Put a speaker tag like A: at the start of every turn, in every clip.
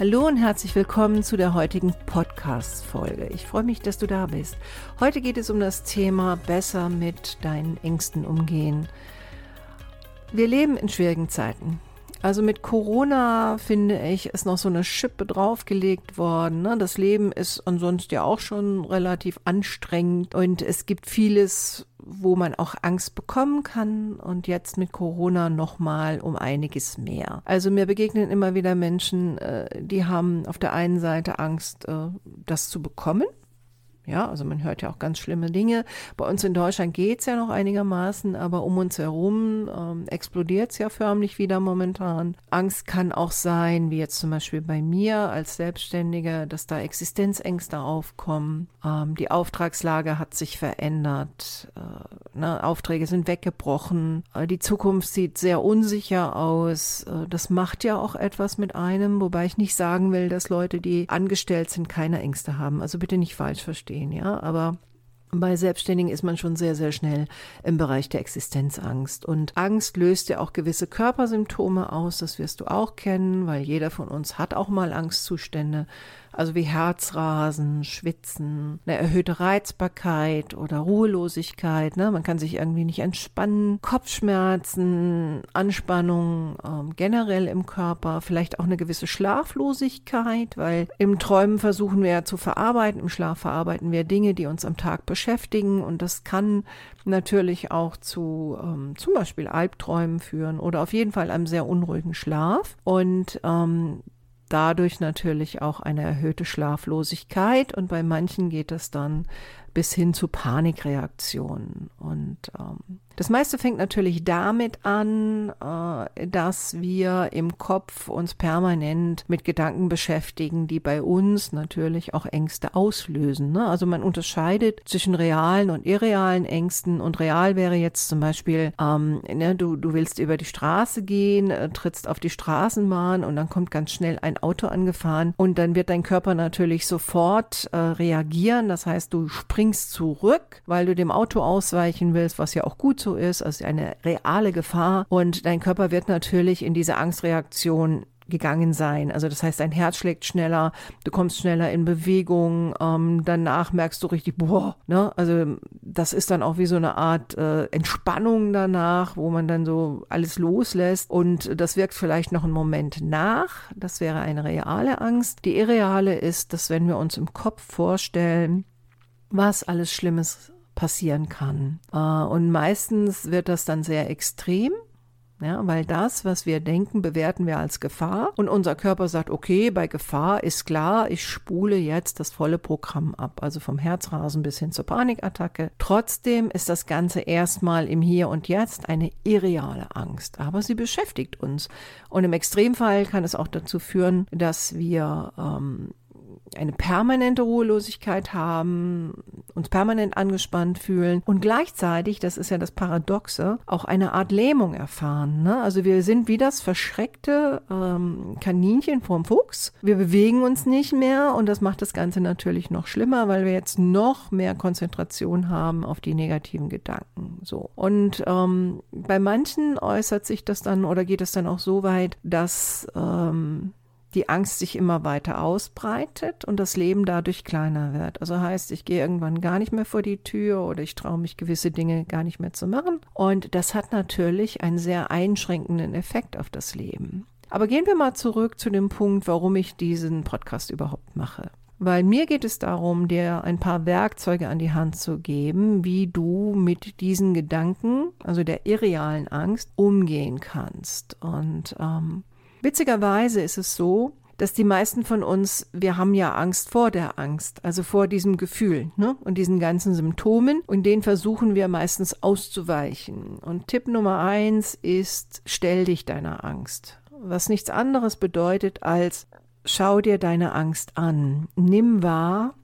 A: Hallo und herzlich willkommen zu der heutigen Podcast-Folge. Ich freue mich, dass du da bist. Heute geht es um das Thema besser mit deinen Ängsten umgehen. Wir leben in schwierigen Zeiten. Also mit Corona finde ich, ist noch so eine Schippe draufgelegt worden. Ne? Das Leben ist ansonsten ja auch schon relativ anstrengend und es gibt vieles, wo man auch Angst bekommen kann und jetzt mit Corona noch mal um einiges mehr. Also mir begegnen immer wieder Menschen, äh, die haben auf der einen Seite Angst, äh, das zu bekommen ja, also man hört ja auch ganz schlimme Dinge. Bei uns in Deutschland geht es ja noch einigermaßen, aber um uns herum ähm, explodiert es ja förmlich wieder momentan. Angst kann auch sein, wie jetzt zum Beispiel bei mir als Selbstständige, dass da Existenzängste aufkommen. Ähm, die Auftragslage hat sich verändert. Äh, ne, Aufträge sind weggebrochen. Äh, die Zukunft sieht sehr unsicher aus. Äh, das macht ja auch etwas mit einem, wobei ich nicht sagen will, dass Leute, die angestellt sind, keine Ängste haben. Also bitte nicht falsch verstehen gehen, ja, aber bei Selbstständigen ist man schon sehr, sehr schnell im Bereich der Existenzangst. Und Angst löst ja auch gewisse Körpersymptome aus, das wirst du auch kennen, weil jeder von uns hat auch mal Angstzustände also wie Herzrasen, Schwitzen, eine erhöhte Reizbarkeit oder Ruhelosigkeit. Ne? Man kann sich irgendwie nicht entspannen, Kopfschmerzen, Anspannung ähm, generell im Körper, vielleicht auch eine gewisse Schlaflosigkeit, weil im Träumen versuchen wir ja zu verarbeiten, im Schlaf verarbeiten wir Dinge, die uns am Tag beschäftigen und das kann natürlich auch zu ähm, zum Beispiel Albträumen führen oder auf jeden Fall einem sehr unruhigen Schlaf und ähm, dadurch natürlich auch eine erhöhte Schlaflosigkeit und bei manchen geht es dann bis hin zu Panikreaktionen. Und ähm, das meiste fängt natürlich damit an, äh, dass wir im Kopf uns permanent mit Gedanken beschäftigen, die bei uns natürlich auch Ängste auslösen. Ne? Also man unterscheidet zwischen realen und irrealen Ängsten und real wäre jetzt zum Beispiel, ähm, ne, du, du willst über die Straße gehen, äh, trittst auf die Straßenbahn und dann kommt ganz schnell ein Auto angefahren und dann wird dein Körper natürlich sofort äh, reagieren. Das heißt, du springst zurück, weil du dem Auto ausweichen willst, was ja auch gut so ist, also eine reale Gefahr. Und dein Körper wird natürlich in diese Angstreaktion gegangen sein. Also das heißt, dein Herz schlägt schneller, du kommst schneller in Bewegung, ähm, danach merkst du richtig, boah, ne? Also das ist dann auch wie so eine Art äh, Entspannung danach, wo man dann so alles loslässt und das wirkt vielleicht noch einen Moment nach. Das wäre eine reale Angst. Die irreale ist, dass wenn wir uns im Kopf vorstellen, was alles Schlimmes passieren kann. Äh, und meistens wird das dann sehr extrem. Ja, weil das, was wir denken, bewerten wir als Gefahr. Und unser Körper sagt, okay, bei Gefahr ist klar, ich spule jetzt das volle Programm ab. Also vom Herzrasen bis hin zur Panikattacke. Trotzdem ist das Ganze erstmal im Hier und Jetzt eine irreale Angst. Aber sie beschäftigt uns. Und im Extremfall kann es auch dazu führen, dass wir ähm, eine permanente Ruhelosigkeit haben, uns permanent angespannt fühlen und gleichzeitig, das ist ja das Paradoxe, auch eine Art Lähmung erfahren. Ne? Also wir sind wie das verschreckte ähm, Kaninchen vorm Fuchs. Wir bewegen uns nicht mehr und das macht das Ganze natürlich noch schlimmer, weil wir jetzt noch mehr Konzentration haben auf die negativen Gedanken. So und ähm, bei manchen äußert sich das dann oder geht es dann auch so weit, dass ähm, die Angst sich immer weiter ausbreitet und das Leben dadurch kleiner wird. Also heißt, ich gehe irgendwann gar nicht mehr vor die Tür oder ich traue mich gewisse Dinge gar nicht mehr zu machen. Und das hat natürlich einen sehr einschränkenden Effekt auf das Leben. Aber gehen wir mal zurück zu dem Punkt, warum ich diesen Podcast überhaupt mache. Weil mir geht es darum, dir ein paar Werkzeuge an die Hand zu geben, wie du mit diesen Gedanken, also der irrealen Angst, umgehen kannst. Und ähm, Witzigerweise ist es so, dass die meisten von uns, wir haben ja Angst vor der Angst, also vor diesem Gefühl ne? und diesen ganzen Symptomen und denen versuchen wir meistens auszuweichen. Und Tipp Nummer eins ist, stell dich deiner Angst. Was nichts anderes bedeutet als, schau dir deine Angst an. Nimm wahr,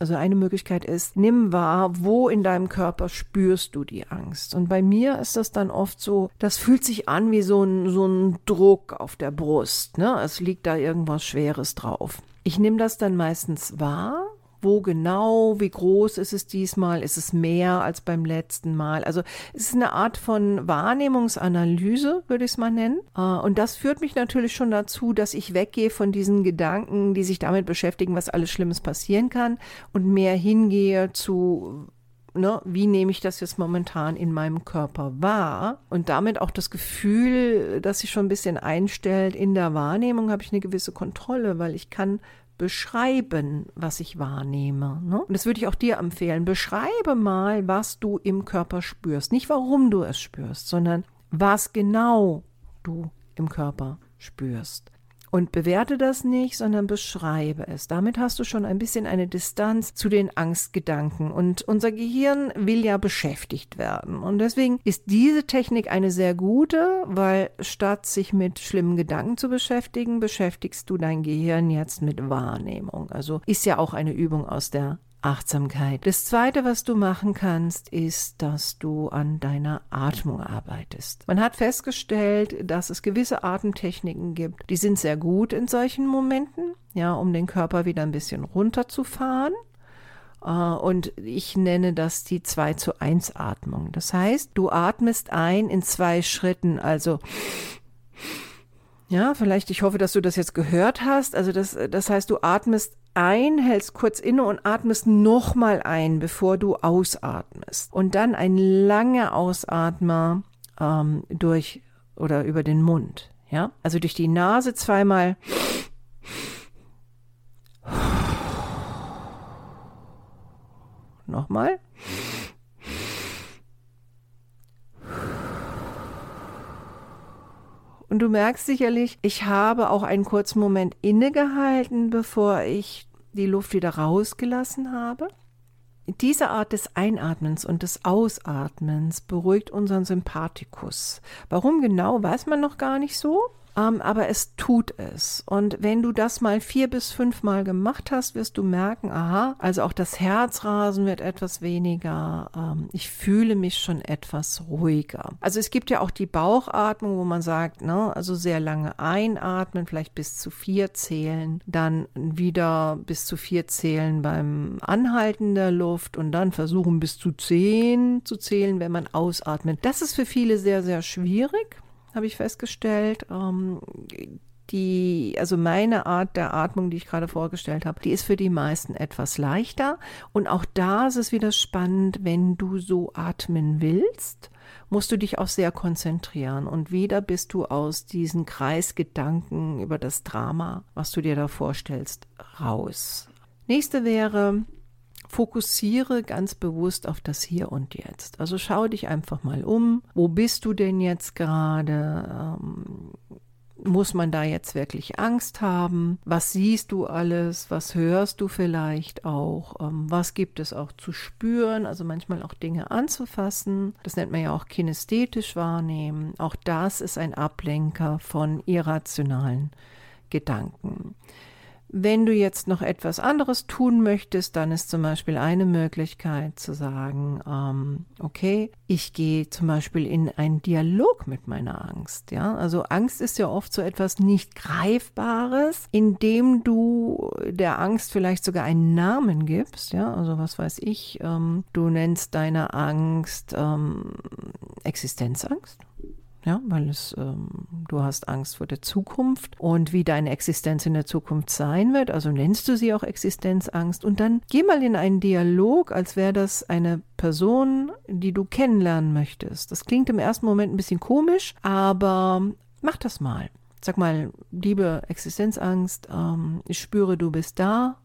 A: also eine Möglichkeit ist, nimm wahr, wo in deinem Körper spürst du die Angst. Und bei mir ist das dann oft so, das fühlt sich an wie so ein, so ein Druck auf der Brust. Ne? Es liegt da irgendwas Schweres drauf. Ich nehme das dann meistens wahr wo genau, wie groß ist es diesmal, ist es mehr als beim letzten Mal. Also es ist eine Art von Wahrnehmungsanalyse, würde ich es mal nennen. Äh, und das führt mich natürlich schon dazu, dass ich weggehe von diesen Gedanken, die sich damit beschäftigen, was alles Schlimmes passieren kann und mehr hingehe zu Ne, wie nehme ich das jetzt momentan in meinem Körper wahr? Und damit auch das Gefühl, das sich schon ein bisschen einstellt, in der Wahrnehmung habe ich eine gewisse Kontrolle, weil ich kann beschreiben, was ich wahrnehme. Ne? Und das würde ich auch dir empfehlen. Beschreibe mal, was du im Körper spürst. Nicht warum du es spürst, sondern was genau du im Körper spürst. Und bewerte das nicht, sondern beschreibe es. Damit hast du schon ein bisschen eine Distanz zu den Angstgedanken. Und unser Gehirn will ja beschäftigt werden. Und deswegen ist diese Technik eine sehr gute, weil statt sich mit schlimmen Gedanken zu beschäftigen, beschäftigst du dein Gehirn jetzt mit Wahrnehmung. Also ist ja auch eine Übung aus der Achtsamkeit. Das Zweite, was du machen kannst, ist, dass du an deiner Atmung arbeitest. Man hat festgestellt, dass es gewisse Atemtechniken gibt, die sind sehr gut in solchen Momenten, ja, um den Körper wieder ein bisschen runterzufahren. Äh, und ich nenne das die 2 zu 1 Atmung. Das heißt, du atmest ein in zwei Schritten, also ja, vielleicht, ich hoffe, dass du das jetzt gehört hast. Also das, das heißt, du atmest ein, hältst kurz inne und atmest nochmal ein, bevor du ausatmest. Und dann ein langer Ausatmer ähm, durch oder über den Mund. Ja, also durch die Nase zweimal. Nochmal. Und du merkst sicherlich, ich habe auch einen kurzen Moment innegehalten, bevor ich die Luft wieder rausgelassen habe. Diese Art des Einatmens und des Ausatmens beruhigt unseren Sympathikus. Warum genau, weiß man noch gar nicht so. Ähm, aber es tut es. Und wenn du das mal vier bis fünf Mal gemacht hast, wirst du merken, aha, also auch das Herzrasen wird etwas weniger. Ähm, ich fühle mich schon etwas ruhiger. Also es gibt ja auch die Bauchatmung, wo man sagt, ne, also sehr lange einatmen, vielleicht bis zu vier zählen, dann wieder bis zu vier zählen beim Anhalten der Luft und dann versuchen bis zu zehn zu zählen, wenn man ausatmet. Das ist für viele sehr, sehr schwierig habe ich festgestellt. Ähm, die, also meine Art der Atmung, die ich gerade vorgestellt habe, die ist für die meisten etwas leichter. Und auch da ist es wieder spannend, wenn du so atmen willst, musst du dich auch sehr konzentrieren. Und wieder bist du aus diesen Kreisgedanken über das Drama, was du dir da vorstellst, raus. Nächste wäre, fokussiere ganz bewusst auf das Hier und Jetzt. Also schau dich einfach mal um. Wo bist du denn jetzt gerade? Ähm, muss man da jetzt wirklich Angst haben? Was siehst du alles? Was hörst du vielleicht auch? Ähm, was gibt es auch zu spüren? Also manchmal auch Dinge anzufassen. Das nennt man ja auch kinästhetisch wahrnehmen. Auch das ist ein Ablenker von irrationalen Gedanken. Wenn du jetzt noch etwas anderes tun möchtest, dann ist zum Beispiel eine Möglichkeit zu sagen, ähm, okay, ich gehe zum Beispiel in einen Dialog mit meiner Angst. Ja, also Angst ist ja oft so etwas nicht Greifbares, indem du der Angst vielleicht sogar einen Namen gibst. Ja, also was weiß ich, ähm, du nennst deine Angst ähm, Existenzangst ja, weil es, ähm, du hast Angst vor der Zukunft und wie deine Existenz in der Zukunft sein wird. Also nennst du sie auch Existenzangst und dann geh mal in einen Dialog, als wäre das eine Person, die du kennenlernen möchtest. Das klingt im ersten Moment ein bisschen komisch, aber mach das mal. Sag mal, liebe Existenzangst, ähm, ich spüre, du bist da.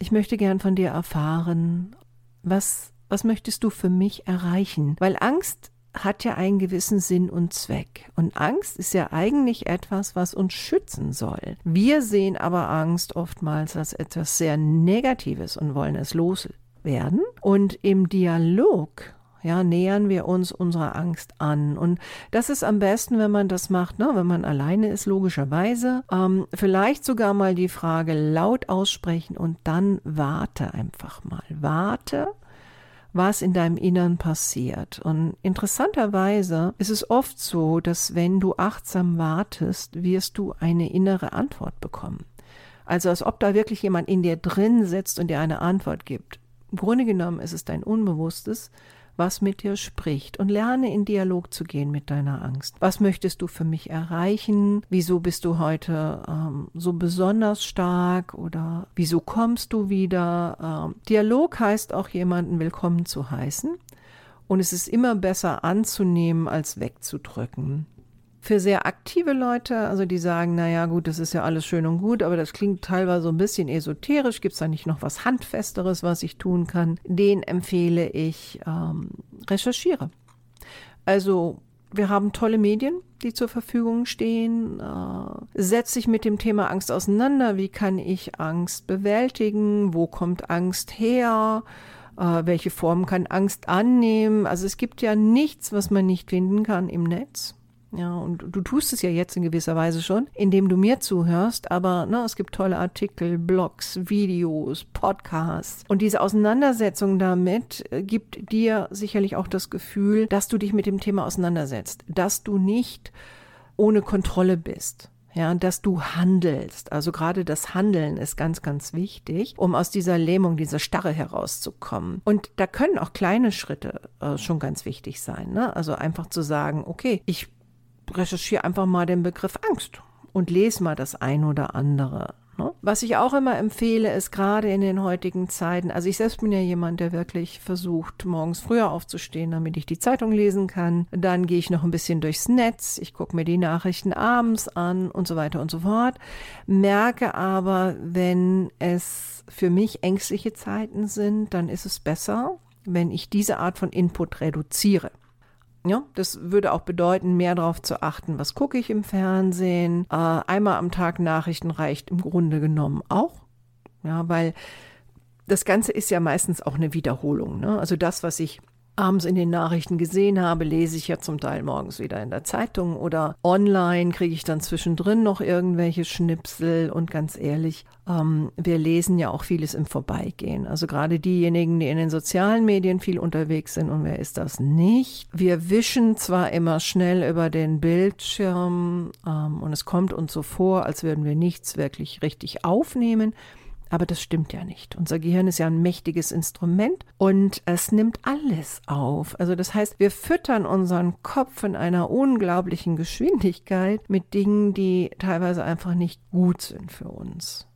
A: Ich möchte gern von dir erfahren, was, was möchtest du für mich erreichen? Weil Angst hat ja einen gewissen Sinn und Zweck. Und Angst ist ja eigentlich etwas, was uns schützen soll. Wir sehen aber Angst oftmals als etwas sehr Negatives und wollen es loswerden. Und im Dialog Ja, nähern wir uns unserer Angst an. Und das ist am besten, wenn man das macht, ne? wenn man alleine ist, logischerweise. Ähm, vielleicht sogar mal die Frage laut aussprechen und dann warte einfach mal. Warte was in deinem Innern passiert. Und interessanterweise ist es oft so, dass wenn du achtsam wartest, wirst du eine innere Antwort bekommen. Also als ob da wirklich jemand in dir drin sitzt und dir eine Antwort gibt. Im Grunde genommen ist es dein Unbewusstes, was mit dir spricht und lerne in Dialog zu gehen mit deiner Angst. Was möchtest du für mich erreichen? Wieso bist du heute ähm, so besonders stark oder wieso kommst du wieder? Ähm, Dialog heißt auch jemanden willkommen zu heißen und es ist immer besser anzunehmen als wegzudrücken. Für sehr aktive Leute, also die sagen, naja gut, das ist ja alles schön und gut, aber das klingt teilweise so ein bisschen esoterisch, gibt es da nicht noch was Handfesteres, was ich tun kann, den empfehle ich, ähm, recherchiere. Also wir haben tolle Medien, die zur Verfügung stehen. Äh, setz dich mit dem Thema Angst auseinander. Wie kann ich Angst bewältigen? Wo kommt Angst her? Äh, welche Form kann Angst annehmen? Also es gibt ja nichts, was man nicht finden kann im Netz. Ja, und du tust es ja jetzt in gewisser Weise schon, indem du mir zuhörst, aber ne, es gibt tolle Artikel, Blogs, Videos, Podcasts. Und diese Auseinandersetzung damit äh, gibt dir sicherlich auch das Gefühl, dass du dich mit dem Thema auseinandersetzt, dass du nicht ohne Kontrolle bist. Ja, dass du handelst. Also gerade das Handeln ist ganz, ganz wichtig, um aus dieser Lähmung, dieser Starre herauszukommen. Und da können auch kleine Schritte äh, schon ganz wichtig sein. Ne? Also einfach zu sagen, okay, ich recherchiere einfach mal den Begriff Angst und lese mal das ein oder andere. Ne? Was ich auch immer empfehle, ist gerade in den heutigen Zeiten, also ich selbst bin ja jemand, der wirklich versucht, morgens früher aufzustehen, damit ich die Zeitung lesen kann. Dann gehe ich noch ein bisschen durchs Netz, ich gucke mir die Nachrichten abends an und so weiter und so fort. Merke aber, wenn es für mich ängstliche Zeiten sind, dann ist es besser, wenn ich diese Art von Input reduziere. Ja, das würde auch bedeuten, mehr darauf zu achten, was gucke ich im Fernsehen. Äh, einmal am Tag Nachrichten reicht im Grunde genommen auch. Ja, weil das Ganze ist ja meistens auch eine Wiederholung. Ne? Also das, was ich abends in den Nachrichten gesehen habe, lese ich ja zum Teil morgens wieder in der Zeitung oder online kriege ich dann zwischendrin noch irgendwelche Schnipsel und ganz ehrlich, ähm, wir lesen ja auch vieles im Vorbeigehen. Also gerade diejenigen, die in den sozialen Medien viel unterwegs sind und wer ist das nicht? Wir wischen zwar immer schnell über den Bildschirm ähm, und es kommt uns so vor, als würden wir nichts wirklich richtig aufnehmen. Aber das stimmt ja nicht. Unser Gehirn ist ja ein mächtiges Instrument und es nimmt alles auf. Also das heißt, wir füttern unseren Kopf in einer unglaublichen Geschwindigkeit mit Dingen, die teilweise einfach nicht gut sind für uns.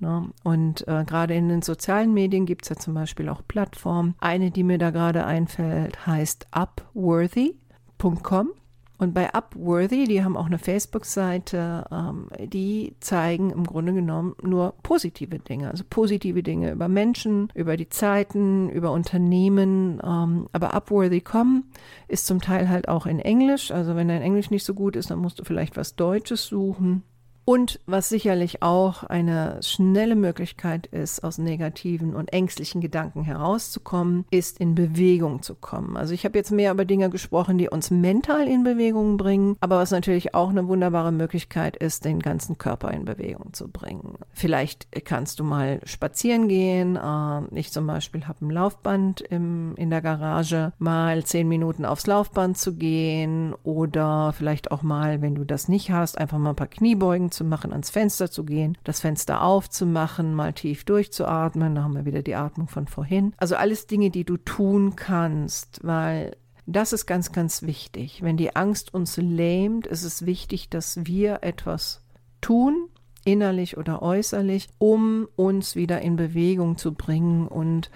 A: Ne? Und äh, gerade in den sozialen Medien gibt es ja zum Beispiel auch Plattformen. Eine, die mir da gerade einfällt, heißt upworthy.com. Und bei Upworthy, die haben auch eine Facebook-Seite, ähm, die zeigen im Grunde genommen nur positive Dinge. Also positive Dinge über Menschen, über die Zeiten, über Unternehmen. Ähm, aber Upworthy.com ist zum Teil halt auch in Englisch. Also wenn dein Englisch nicht so gut ist, dann musst du vielleicht was Deutsches suchen. Und was sicherlich auch eine schnelle Möglichkeit ist, aus negativen und ängstlichen Gedanken herauszukommen, ist in Bewegung zu kommen. Also ich habe jetzt mehr über Dinge gesprochen, die uns mental in Bewegung bringen, aber was natürlich auch eine wunderbare Möglichkeit ist, den ganzen Körper in Bewegung zu bringen. Vielleicht kannst du mal spazieren gehen. Äh, ich zum Beispiel habe ein Laufband im, in der Garage, mal zehn Minuten aufs Laufband zu gehen oder vielleicht auch mal, wenn du das nicht hast, einfach mal ein paar Kniebeugen zu machen, ans Fenster zu gehen, das Fenster aufzumachen, mal tief durchzuatmen. Da haben wir wieder die Atmung von vorhin. Also alles Dinge, die du tun kannst, weil das ist ganz, ganz wichtig. Wenn die Angst uns lähmt, ist es wichtig, dass wir etwas tun, innerlich oder äußerlich, um uns wieder in Bewegung zu bringen und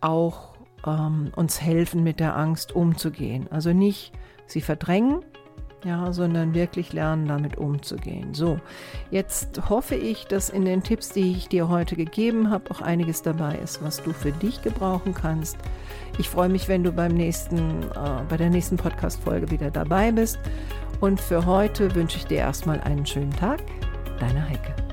A: auch ähm, uns helfen, mit der Angst umzugehen. Also nicht sie verdrängen, ja, sondern wirklich lernen, damit umzugehen. So, jetzt hoffe ich, dass in den Tipps, die ich dir heute gegeben habe, auch einiges dabei ist, was du für dich gebrauchen kannst. Ich freue mich, wenn du beim nächsten, äh, bei der nächsten Podcast-Folge wieder dabei bist. Und für heute wünsche ich dir erstmal einen schönen Tag. Deine Heike.